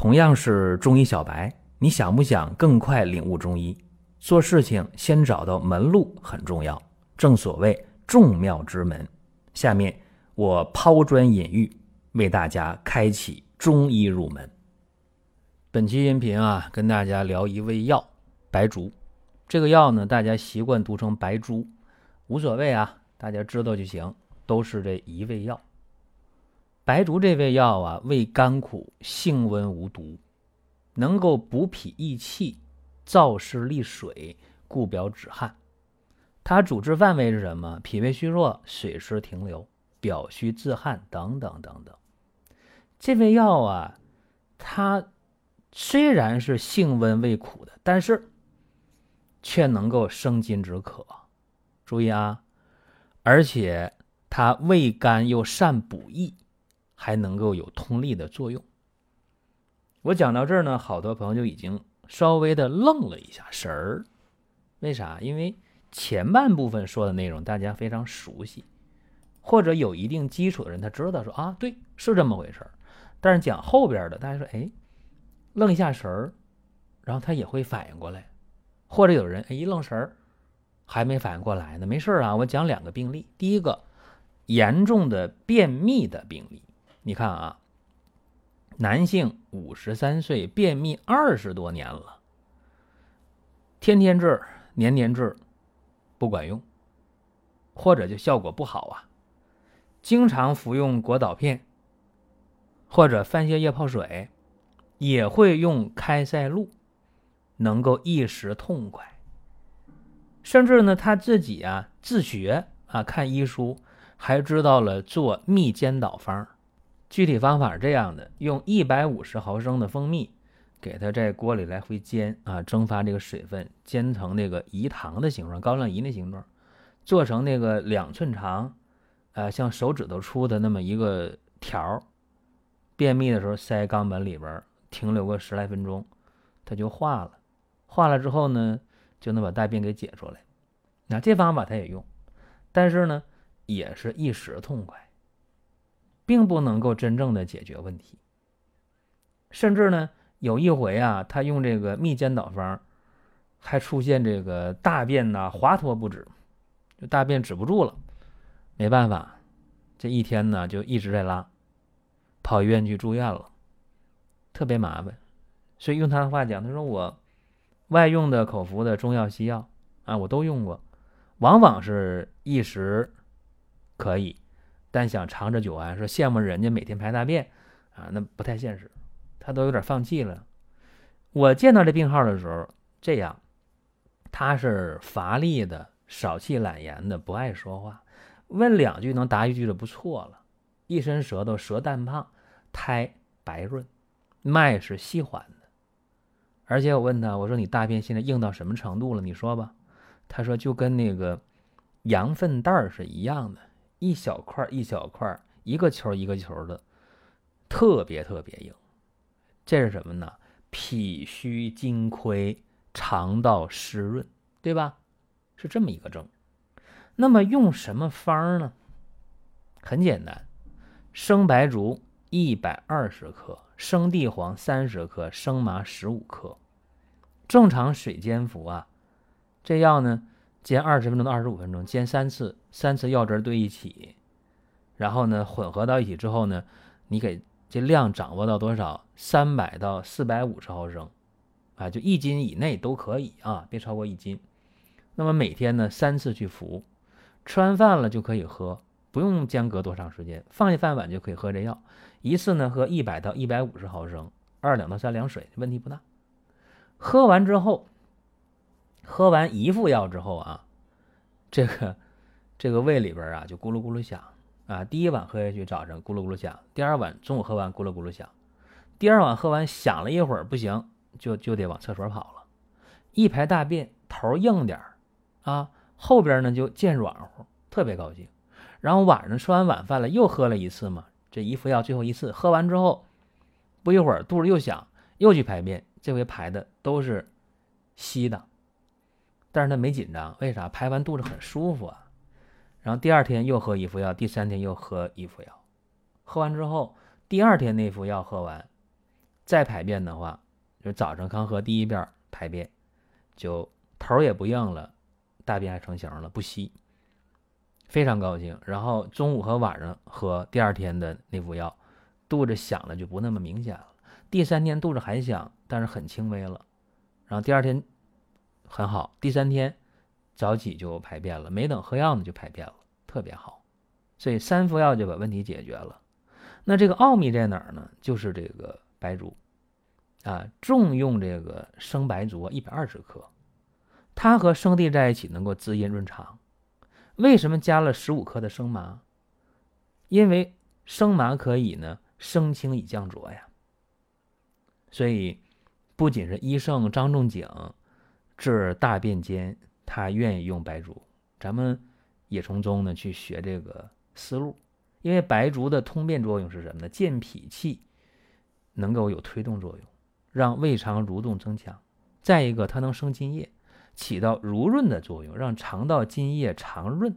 同样是中医小白，你想不想更快领悟中医？做事情先找到门路很重要，正所谓众妙之门。下面我抛砖引玉，为大家开启中医入门。本期音频啊，跟大家聊一味药——白术。这个药呢，大家习惯读成白术，无所谓啊，大家知道就行，都是这一味药。白术这味药啊，味甘苦，性温无毒，能够补脾益气、燥湿利水、固表止汗。它主治范围是什么？脾胃虚弱、水湿停留、表虚自汗等等等等。这味药啊，它虽然是性温味苦的，但是却能够生津止渴。注意啊，而且它味甘又善补益。还能够有通利的作用。我讲到这儿呢，好多朋友就已经稍微的愣了一下神儿。为啥？因为前半部分说的内容大家非常熟悉，或者有一定基础的人他知道说啊，对，是这么回事儿。但是讲后边的，大家说哎，愣一下神儿，然后他也会反应过来。或者有人哎一愣神儿，还没反应过来呢。没事啊，我讲两个病例。第一个严重的便秘的病例。你看啊，男性五十三岁，便秘二十多年了，天天治，年年治，不管用，或者就效果不好啊。经常服用果导片，或者番泻叶泡水，也会用开塞露，能够一时痛快。甚至呢，他自己啊自学啊看医书，还知道了做蜜煎导方。具体方法是这样的：用一百五十毫升的蜂蜜，给它在锅里来回煎啊，蒸发这个水分，煎成那个饴糖的形状，高粱饴的形状，做成那个两寸长，呃，像手指头粗的那么一个条儿。便秘的时候塞肛门里边，停留个十来分钟，它就化了。化了之后呢，就能把大便给解出来。那这方法它也用，但是呢，也是一时痛快。并不能够真正的解决问题，甚至呢，有一回啊，他用这个蜜煎导方，还出现这个大便呐滑脱不止，就大便止不住了，没办法，这一天呢就一直在拉，跑医院去住院了，特别麻烦。所以用他的话讲，他说我外用的、口服的、中药、西药啊，我都用过，往往是一时可以。但想长治久安，说羡慕人家每天排大便啊，那不太现实，他都有点放弃了。我见到这病号的时候，这样，他是乏力的、少气懒言的、不爱说话，问两句能答一句就不错了。一伸舌头，舌淡胖，苔白润，脉是细缓的。而且我问他，我说你大便现在硬到什么程度了？你说吧。他说就跟那个羊粪蛋儿是一样的。一小块一小块，一个球一个球的，特别特别硬。这是什么呢？脾虚津亏，肠道湿润，对吧？是这么一个症。那么用什么方呢？很简单，生白术一百二十克，生地黄三十克，生麻十五克，正常水煎服啊。这药呢？煎二十分钟到二十五分钟，煎三次，三次药汁兑一起，然后呢混合到一起之后呢，你给这量掌握到多少？三百到四百五十毫升，啊，就一斤以内都可以啊，别超过一斤。那么每天呢三次去服，吃完饭了就可以喝，不用间隔多长时间，放下饭碗就可以喝这药。一次呢喝一百到一百五十毫升，二两到三两水，问题不大。喝完之后。喝完一副药之后啊，这个这个胃里边啊就咕噜咕噜响啊。第一碗喝下去，早晨咕噜咕噜响；第二碗中午喝完咕噜咕噜响；第二碗喝完响了一会儿不行，就就得往厕所跑了。一排大便头硬点啊，后边呢就见软乎，特别高兴。然后晚上吃完晚饭了，又喝了一次嘛，这一副药最后一次喝完之后，不一会儿肚子又响，又去排便，这回排的都是稀的。但是他没紧张，为啥？排完肚子很舒服啊。然后第二天又喝一副药，第三天又喝一副药。喝完之后，第二天那副药喝完，再排便的话，就早上刚喝第一遍排便，就头也不硬了，大便还成型了，不稀，非常高兴。然后中午和晚上喝第二天的那副药，肚子响了就不那么明显了。第三天肚子还响，但是很轻微了。然后第二天很好，第三天早起就排便了，没等喝药呢就排便了，特别好。所以三副药就把问题解决了。那这个奥秘在哪儿呢？就是这个白术，啊，重用这个生白术一百二十克，它和生地在一起能够滋阴润肠。为什么加了十五克的生麻？因为生麻可以呢生清以降浊呀。所以不仅是医圣张仲景治大便坚，他愿意用白术，咱们也从中呢去学这个思路。因为白术的通便作用是什么呢？健脾气，能够有推动作用，让胃肠蠕动增强。再一个，它能生津液，起到濡润的作用，让肠道津液常润，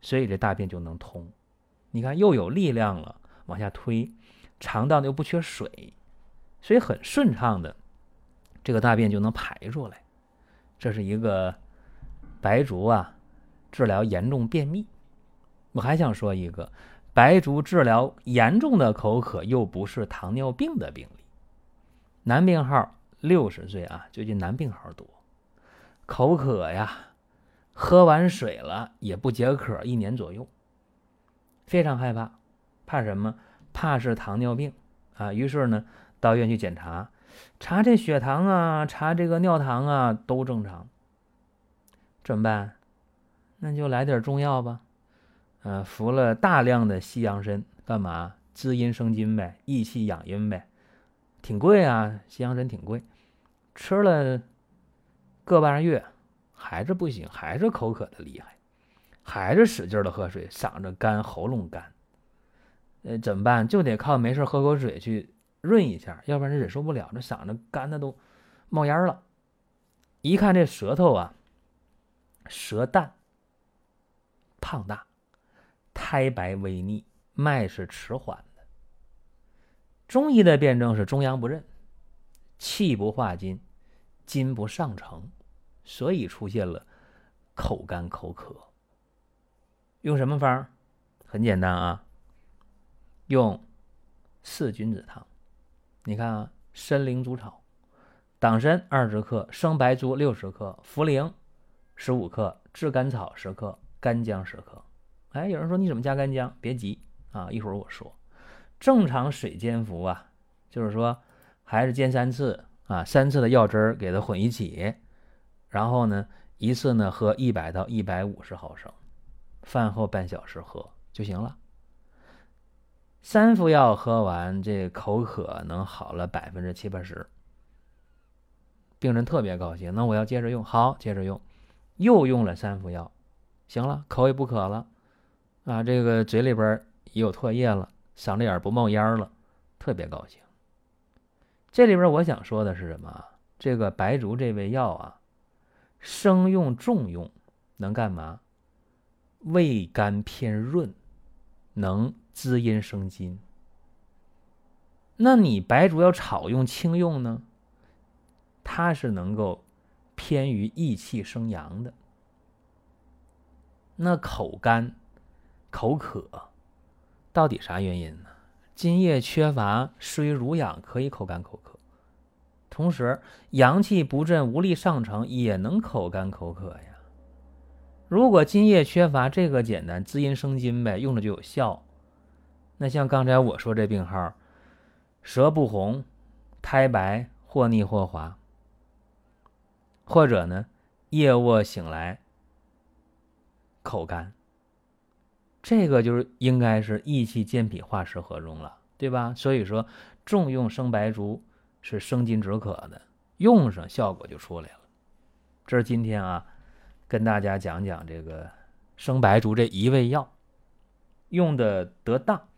所以这大便就能通。你看，又有力量了，往下推，肠道又不缺水，所以很顺畅的，这个大便就能排出来。这是一个白术啊，治疗严重便秘。我还想说一个。白术治疗严重的口渴，又不是糖尿病的病例。男病号六十岁啊，最近男病号多，口渴呀，喝完水了也不解渴，一年左右，非常害怕，怕什么？怕是糖尿病啊。于是呢，到医院去检查，查这血糖啊，查这个尿糖啊，都正常。怎么办？那就来点中药吧。呃，服了大量的西洋参，干嘛？滋阴生津呗，益气养阴呗，挺贵啊，西洋参挺贵。吃了个半月，还是不行，还是口渴的厉害，还是使劲的喝水，嗓子干，喉咙干。呃，怎么办？就得靠没事喝口水去润一下，要不然忍受不了，这嗓子干的都冒烟了。一看这舌头啊，舌淡，胖大。苔白微腻，脉是迟缓的。中医的辩证是中阳不任，气不化筋，筋不上承，所以出现了口干口渴。用什么方？很简单啊，用四君子汤。你看啊，参苓煮草，党参二十克，生白术六十克，茯苓十五克，炙甘草十克，干姜十克。哎，有人说你怎么加干姜？别急啊，一会儿我说。正常水煎服啊，就是说还是煎三次啊，三次的药汁儿给它混一起，然后呢，一次呢喝一百到一百五十毫升，饭后半小时喝就行了。三副药喝完，这口渴能好了百分之七八十，病人特别高兴。那我要接着用，好，接着用，又用了三副药，行了，口也不渴了。啊，这个嘴里边也有唾液了，嗓子眼不冒烟了，特别高兴。这里边我想说的是什么？这个白术这味药啊，生用重用，能干嘛？味甘偏润，能滋阴生津。那你白术要炒用清用呢？它是能够偏于益气生阳的。那口干。口渴，到底啥原因呢？津液缺乏，失于濡养，可以口干口渴。同时，阳气不振，无力上承，也能口干口渴呀。如果津液缺乏，这个简单，滋阴生津呗，用了就有效。那像刚才我说这病号，舌不红，苔白，或腻或滑，或者呢，夜卧醒来，口干。这个就是应该是益气健脾化湿和中了，对吧？所以说重用生白术是生津止渴的，用上效果就出来了。这是今天啊，跟大家讲讲这个生白术这一味药用的得当，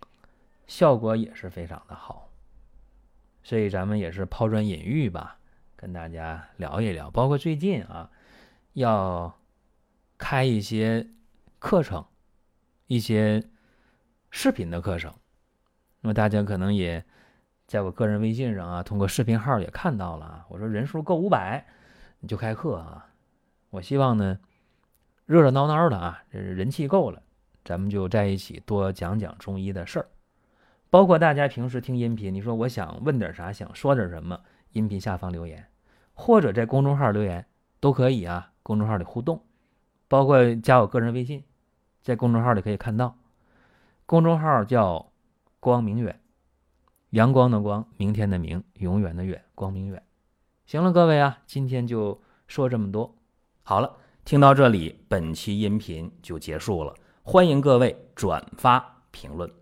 效果也是非常的好。所以咱们也是抛砖引玉吧，跟大家聊一聊。包括最近啊，要开一些课程。一些视频的课程，那么大家可能也在我个人微信上啊，通过视频号也看到了啊。我说人数够五百，你就开课啊。我希望呢，热热闹闹的啊，人气够了，咱们就在一起多讲讲中医的事儿。包括大家平时听音频，你说我想问点啥，想说点什么，音频下方留言，或者在公众号留言都可以啊。公众号里互动，包括加我个人微信，在公众号里可以看到。公众号叫“光明远”，阳光的光，明天的明，永远的远，光明远。行了，各位啊，今天就说这么多。好了，听到这里，本期音频就结束了。欢迎各位转发评论。